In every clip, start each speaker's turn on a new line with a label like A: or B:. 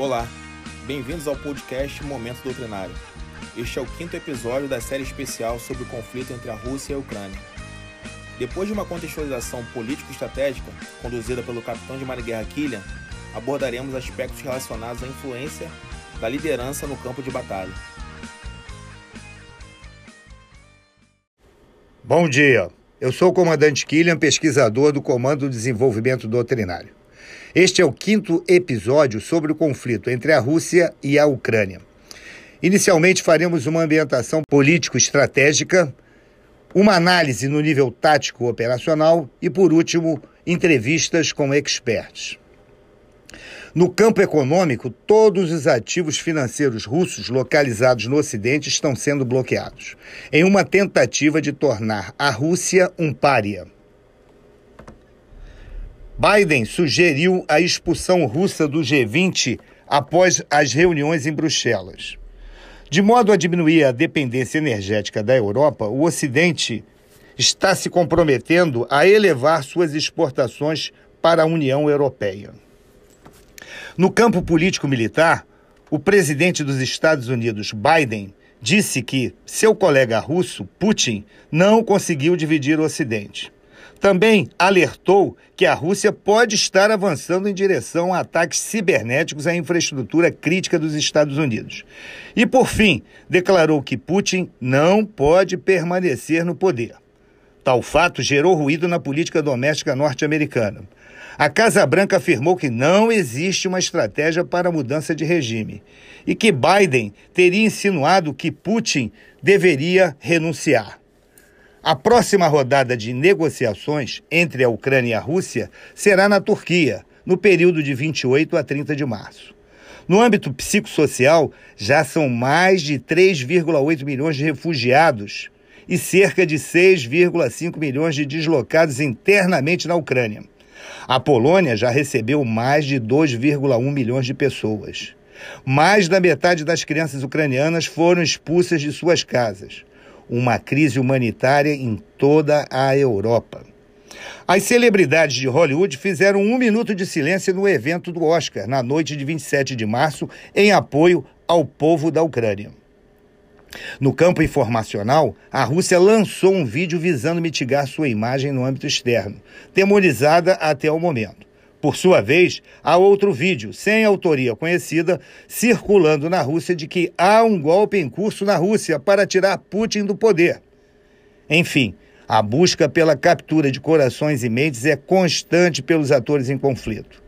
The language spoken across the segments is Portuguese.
A: Olá, bem-vindos ao podcast Momento Doutrinário. Este é o quinto episódio da série especial sobre o conflito entre a Rússia e a Ucrânia. Depois de uma contextualização político-estratégica conduzida pelo capitão de guerra Killian, abordaremos aspectos relacionados à influência da liderança no campo de batalha.
B: Bom dia, eu sou o comandante Killian, pesquisador do Comando de Desenvolvimento Doutrinário. Este é o quinto episódio sobre o conflito entre a Rússia e a Ucrânia. Inicialmente faremos uma ambientação político-estratégica, uma análise no nível tático operacional e, por último, entrevistas com experts. No campo econômico, todos os ativos financeiros russos localizados no Ocidente estão sendo bloqueados, em uma tentativa de tornar a Rússia um pária. Biden sugeriu a expulsão russa do G20 após as reuniões em Bruxelas. De modo a diminuir a dependência energética da Europa, o Ocidente está se comprometendo a elevar suas exportações para a União Europeia. No campo político-militar, o presidente dos Estados Unidos, Biden, disse que seu colega russo, Putin, não conseguiu dividir o Ocidente. Também alertou que a Rússia pode estar avançando em direção a ataques cibernéticos à infraestrutura crítica dos Estados Unidos. E, por fim, declarou que Putin não pode permanecer no poder. Tal fato gerou ruído na política doméstica norte-americana. A Casa Branca afirmou que não existe uma estratégia para a mudança de regime e que Biden teria insinuado que Putin deveria renunciar. A próxima rodada de negociações entre a Ucrânia e a Rússia será na Turquia, no período de 28 a 30 de março. No âmbito psicossocial, já são mais de 3,8 milhões de refugiados e cerca de 6,5 milhões de deslocados internamente na Ucrânia. A Polônia já recebeu mais de 2,1 milhões de pessoas. Mais da metade das crianças ucranianas foram expulsas de suas casas uma crise humanitária em toda a Europa. As celebridades de Hollywood fizeram um minuto de silêncio no evento do Oscar, na noite de 27 de março, em apoio ao povo da Ucrânia. No campo informacional, a Rússia lançou um vídeo visando mitigar sua imagem no âmbito externo, temorizada até o momento. Por sua vez, há outro vídeo, sem autoria conhecida, circulando na Rússia de que há um golpe em curso na Rússia para tirar Putin do poder. Enfim, a busca pela captura de corações e mentes é constante pelos atores em conflito.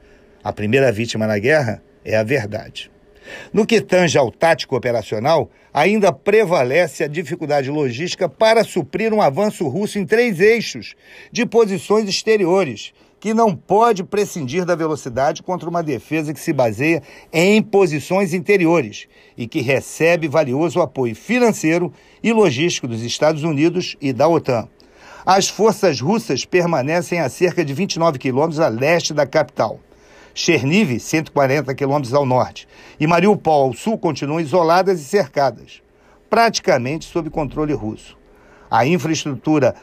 B: A primeira vítima na guerra é a verdade. No que tange ao tático operacional, ainda prevalece a dificuldade logística para suprir um avanço russo em três eixos de posições exteriores, que não pode prescindir da velocidade contra uma defesa que se baseia em posições interiores e que recebe valioso apoio financeiro e logístico dos Estados Unidos e da OTAN. As forças russas permanecem a cerca de 29 quilômetros a leste da capital. Cherniv, 140 quilômetros ao norte, e Mariupol, ao sul, continuam isoladas e cercadas, praticamente sob controle russo. A infraestrutura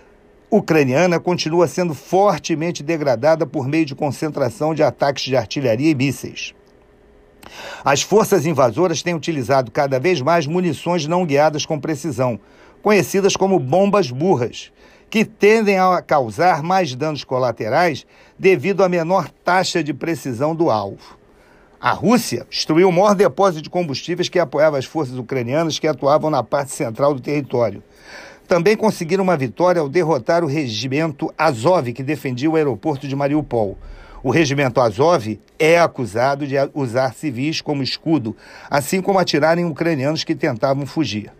B: ucraniana continua sendo fortemente degradada por meio de concentração de ataques de artilharia e mísseis. As forças invasoras têm utilizado cada vez mais munições não guiadas com precisão, conhecidas como bombas burras, que tendem a causar mais danos colaterais devido à menor taxa de precisão do alvo. A Rússia destruiu o maior depósito de combustíveis que apoiava as forças ucranianas que atuavam na parte central do território, também conseguiram uma vitória ao derrotar o regimento Azov, que defendia o aeroporto de Mariupol. O regimento Azov é acusado de usar civis como escudo, assim como atirar em ucranianos que tentavam fugir.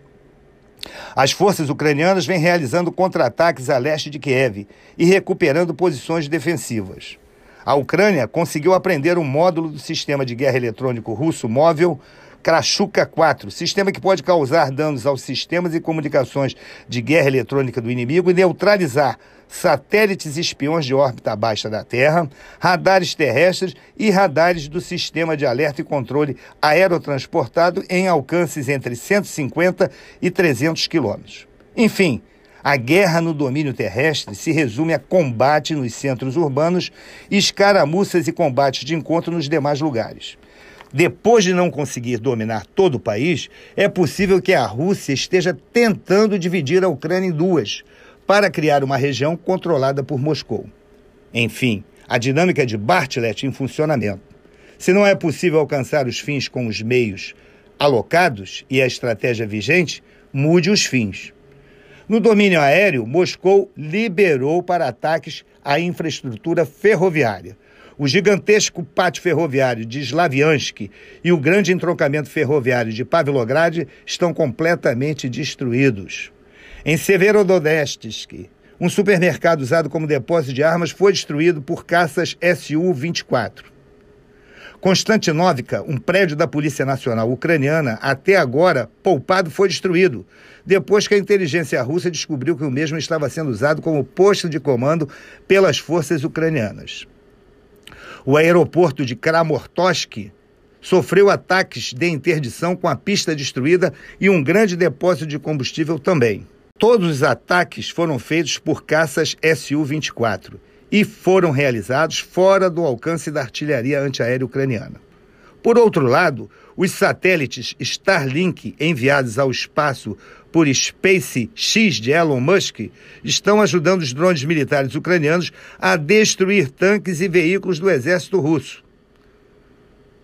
B: As forças ucranianas vêm realizando contra-ataques a leste de Kiev e recuperando posições defensivas. A Ucrânia conseguiu aprender um módulo do sistema de guerra eletrônico russo móvel Krashuka 4, sistema que pode causar danos aos sistemas e comunicações de guerra eletrônica do inimigo e neutralizar satélites espiões de órbita baixa da Terra, radares terrestres e radares do sistema de alerta e controle aerotransportado em alcances entre 150 e 300 quilômetros. Enfim, a guerra no domínio terrestre se resume a combate nos centros urbanos, escaramuças e combates de encontro nos demais lugares. Depois de não conseguir dominar todo o país, é possível que a Rússia esteja tentando dividir a Ucrânia em duas, para criar uma região controlada por Moscou. Enfim, a dinâmica de Bartlett em funcionamento. Se não é possível alcançar os fins com os meios alocados e a estratégia vigente, mude os fins. No domínio aéreo, Moscou liberou para ataques à infraestrutura ferroviária. O gigantesco pátio ferroviário de Slaviansk e o grande entroncamento ferroviário de Pavlograd estão completamente destruídos. Em Severodonetsk, um supermercado usado como depósito de armas foi destruído por caças Su-24. Konstantinovka, um prédio da Polícia Nacional Ucraniana, até agora poupado, foi destruído, depois que a inteligência russa descobriu que o mesmo estava sendo usado como posto de comando pelas forças ucranianas. O aeroporto de Kramatorsk sofreu ataques de interdição com a pista destruída e um grande depósito de combustível também. Todos os ataques foram feitos por caças Su-24 e foram realizados fora do alcance da artilharia antiaérea ucraniana. Por outro lado, os satélites Starlink enviados ao espaço por SpaceX de Elon Musk estão ajudando os drones militares ucranianos a destruir tanques e veículos do exército russo.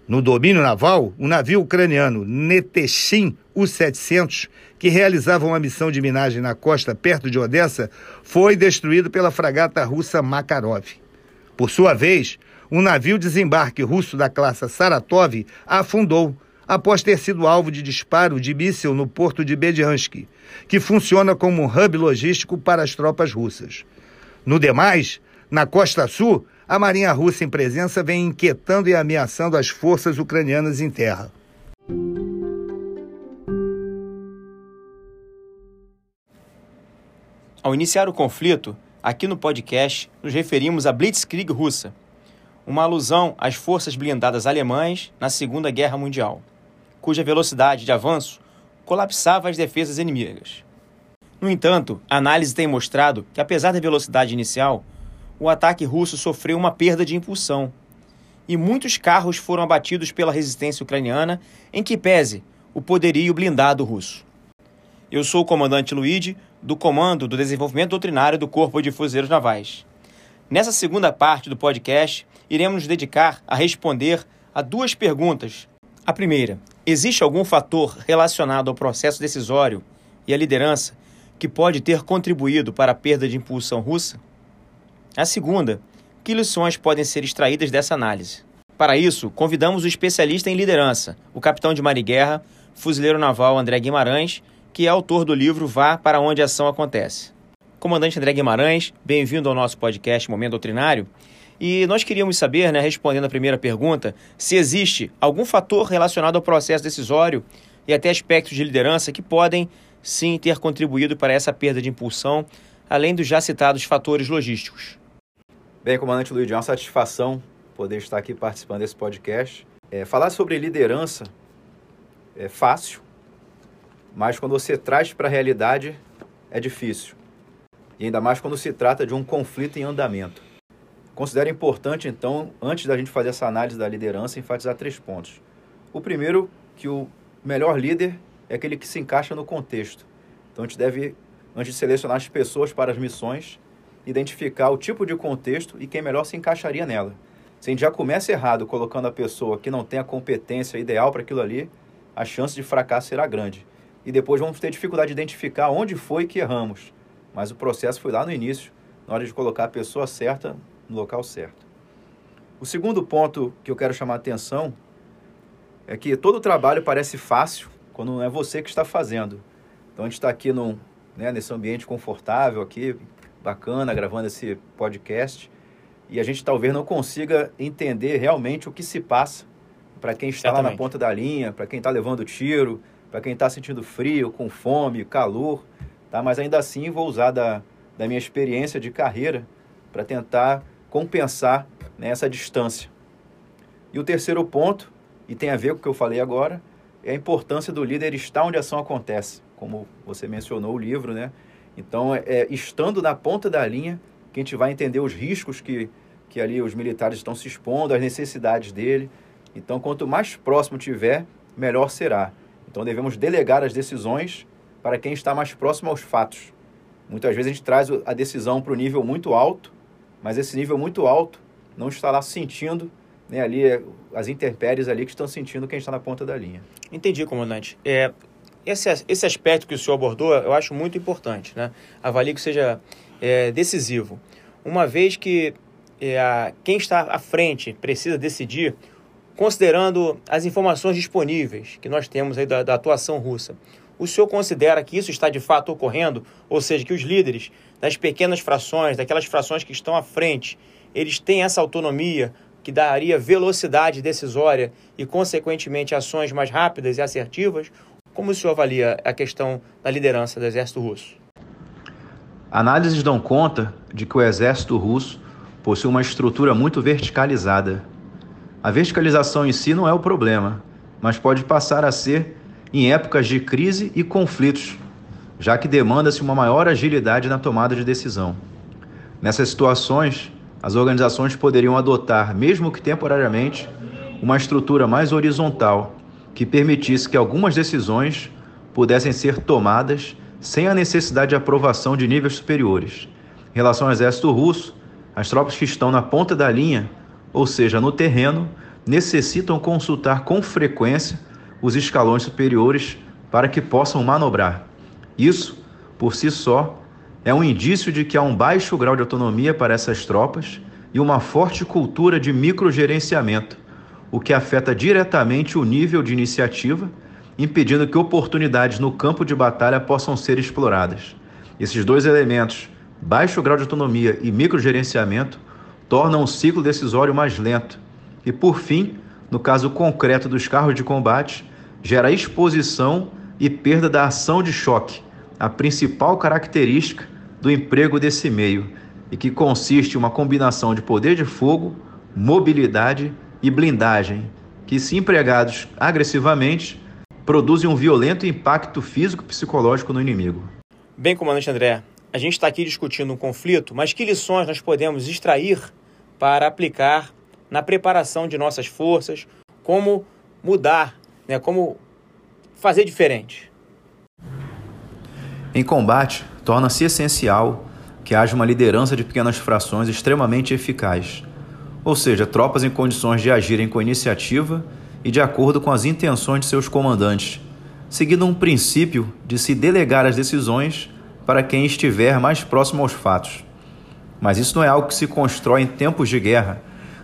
B: No domínio naval, o navio ucraniano Neteshin U-700, que realizava uma missão de minagem na costa perto de Odessa, foi destruído pela fragata russa Makarov. Por sua vez, um navio desembarque russo da classe Saratov afundou após ter sido alvo de disparo de míssil no porto de Bediansky, que funciona como um hub logístico para as tropas russas. No demais, na costa sul, a Marinha Russa em presença vem inquietando e ameaçando as forças ucranianas em terra.
A: Ao iniciar o conflito, aqui no podcast nos referimos à Blitzkrieg russa, uma alusão às forças blindadas alemãs na Segunda Guerra Mundial, cuja velocidade de avanço colapsava as defesas inimigas. No entanto, a análise tem mostrado que, apesar da velocidade inicial, o ataque russo sofreu uma perda de impulsão e muitos carros foram abatidos pela resistência ucraniana, em que pese o poderio blindado russo. Eu sou o comandante Luigi, do Comando do Desenvolvimento Doutrinário do Corpo de Fuzileiros Navais. Nessa segunda parte do podcast, iremos nos dedicar a responder a duas perguntas. A primeira: existe algum fator relacionado ao processo decisório e à liderança que pode ter contribuído para a perda de impulsão russa? A segunda, que lições podem ser extraídas dessa análise? Para isso, convidamos o especialista em liderança, o capitão de mar e guerra, fuzileiro naval André Guimarães, que é autor do livro Vá para onde a ação acontece. Comandante André Guimarães, bem-vindo ao nosso podcast Momento Doutrinário. E nós queríamos saber, né, respondendo a primeira pergunta, se existe algum fator relacionado ao processo decisório e até aspectos de liderança que podem sim ter contribuído para essa perda de impulsão, além dos já citados fatores logísticos.
C: Bem, comandante Luiz, é uma satisfação poder estar aqui participando desse podcast. É, falar sobre liderança é fácil, mas quando você traz para a realidade é difícil. E ainda mais quando se trata de um conflito em andamento. Considero importante, então, antes da gente fazer essa análise da liderança, enfatizar três pontos. O primeiro, que o melhor líder é aquele que se encaixa no contexto. Então, a gente deve, antes de selecionar as pessoas para as missões, identificar o tipo de contexto e quem melhor se encaixaria nela. Se a gente já começa errado colocando a pessoa que não tem a competência ideal para aquilo ali, a chance de fracasso será grande. E depois vamos ter dificuldade de identificar onde foi que erramos. Mas o processo foi lá no início, na hora de colocar a pessoa certa no local certo. O segundo ponto que eu quero chamar a atenção é que todo trabalho parece fácil quando não é você que está fazendo. Então a gente está aqui num, né, nesse ambiente confortável aqui, bacana, gravando esse podcast. E a gente talvez não consiga entender realmente o que se passa para quem está Exatamente. lá na ponta da linha, para quem está levando tiro, para quem está sentindo frio, com fome, calor. Tá? Mas ainda assim vou usar da, da minha experiência de carreira para tentar compensar né, essa distância. E o terceiro ponto, e tem a ver com o que eu falei agora, é a importância do líder estar onde a ação acontece. Como você mencionou o livro, né? Então, é, é, estando na ponta da linha, que a gente vai entender os riscos que, que ali os militares estão se expondo, as necessidades dele, Então, quanto mais próximo tiver, melhor será. Então, devemos delegar as decisões para quem está mais próximo aos fatos. Muitas vezes a gente traz a decisão para o nível muito alto, mas esse nível muito alto não está lá sentindo né, ali as intempéries ali que estão sentindo quem está na ponta da linha.
A: Entendi, comandante. É, esse, esse aspecto que o senhor abordou, eu acho muito importante. Né? Avalie que seja é, decisivo. Uma vez que é, quem está à frente precisa decidir, considerando as informações disponíveis que nós temos aí da, da atuação russa, o senhor considera que isso está de fato ocorrendo? Ou seja, que os líderes das pequenas frações, daquelas frações que estão à frente, eles têm essa autonomia que daria velocidade decisória e, consequentemente, ações mais rápidas e assertivas? Como o senhor avalia a questão da liderança do exército russo?
C: Análises dão conta de que o exército russo possui uma estrutura muito verticalizada. A verticalização em si não é o problema, mas pode passar a ser em épocas de crise e conflitos, já que demanda-se uma maior agilidade na tomada de decisão. Nessas situações, as organizações poderiam adotar, mesmo que temporariamente, uma estrutura mais horizontal que permitisse que algumas decisões pudessem ser tomadas sem a necessidade de aprovação de níveis superiores. Em relação ao exército russo, as tropas que estão na ponta da linha, ou seja, no terreno, necessitam consultar com frequência os escalões superiores para que possam manobrar. Isso, por si só, é um indício de que há um baixo grau de autonomia para essas tropas e uma forte cultura de microgerenciamento, o que afeta diretamente o nível de iniciativa, impedindo que oportunidades no campo de batalha possam ser exploradas. Esses dois elementos baixo grau de autonomia e microgerenciamento tornam o ciclo decisório mais lento e, por fim, no caso concreto dos carros de combate, gera exposição e perda da ação de choque, a principal característica do emprego desse meio, e que consiste em uma combinação de poder de fogo, mobilidade e blindagem, que, se empregados agressivamente, produzem um violento impacto físico-psicológico no inimigo.
A: Bem, comandante André, a gente está aqui discutindo um conflito, mas que lições nós podemos extrair para aplicar na preparação de nossas forças, como mudar, né, como fazer diferente?
C: Em combate, torna-se essencial que haja uma liderança de pequenas frações extremamente eficaz, ou seja, tropas em condições de agirem com iniciativa e de acordo com as intenções de seus comandantes, seguindo um princípio de se delegar as decisões para quem estiver mais próximo aos fatos. Mas isso não é algo que se constrói em tempos de guerra.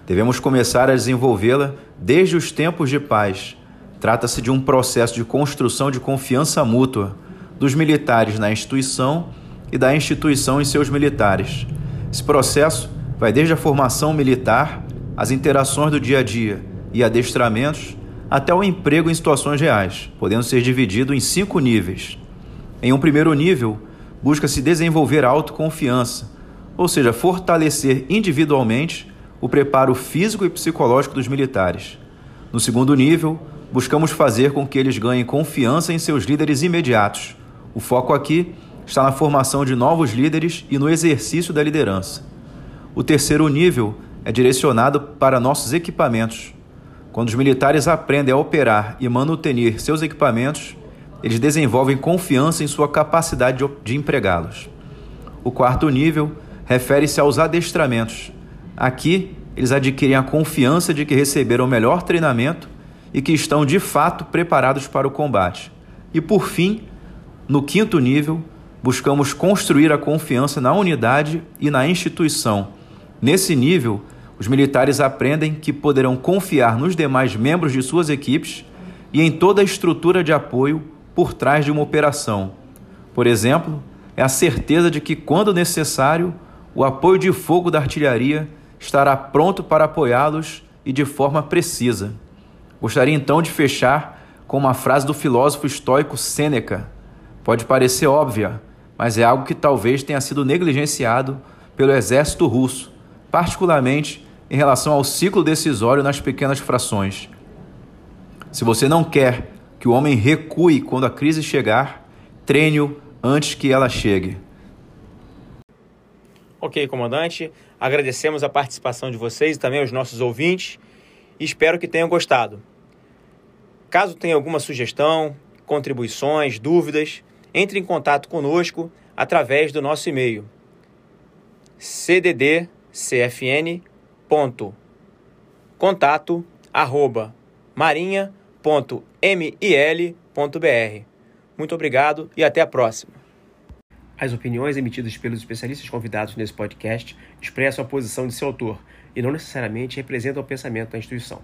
C: Devemos começar a desenvolvê-la desde os tempos de paz. Trata-se de um processo de construção de confiança mútua dos militares na instituição e da instituição em seus militares. Esse processo vai desde a formação militar, as interações do dia a dia e adestramentos, até o emprego em situações reais, podendo ser dividido em cinco níveis. Em um primeiro nível, busca-se desenvolver autoconfiança, ou seja, fortalecer individualmente o preparo físico e psicológico dos militares. No segundo nível, buscamos fazer com que eles ganhem confiança em seus líderes imediatos. O foco aqui está na formação de novos líderes e no exercício da liderança. O terceiro nível é direcionado para nossos equipamentos. Quando os militares aprendem a operar e manutenir seus equipamentos, eles desenvolvem confiança em sua capacidade de empregá-los. O quarto nível refere-se aos adestramentos. Aqui, eles adquirem a confiança de que receberam o melhor treinamento e que estão de fato preparados para o combate. E por fim, no quinto nível, buscamos construir a confiança na unidade e na instituição. Nesse nível, os militares aprendem que poderão confiar nos demais membros de suas equipes e em toda a estrutura de apoio por trás de uma operação. Por exemplo, é a certeza de que, quando necessário, o apoio de fogo da artilharia estará pronto para apoiá-los e de forma precisa. Gostaria então de fechar com uma frase do filósofo estoico Sêneca. Pode parecer óbvia, mas é algo que talvez tenha sido negligenciado pelo exército russo, particularmente em relação ao ciclo decisório nas pequenas frações. Se você não quer que o homem recue quando a crise chegar, treine-o antes que ela chegue.
A: Ok, comandante. Agradecemos a participação de vocês e também aos nossos ouvintes. espero que tenham gostado. Caso tenha alguma sugestão, contribuições, dúvidas, entre em contato conosco através do nosso e-mail cddcfn.contato@marinha.mil.br. Muito obrigado e até a próxima.
D: As opiniões emitidas pelos especialistas convidados nesse podcast expressam a posição de seu autor e não necessariamente representam o pensamento da instituição.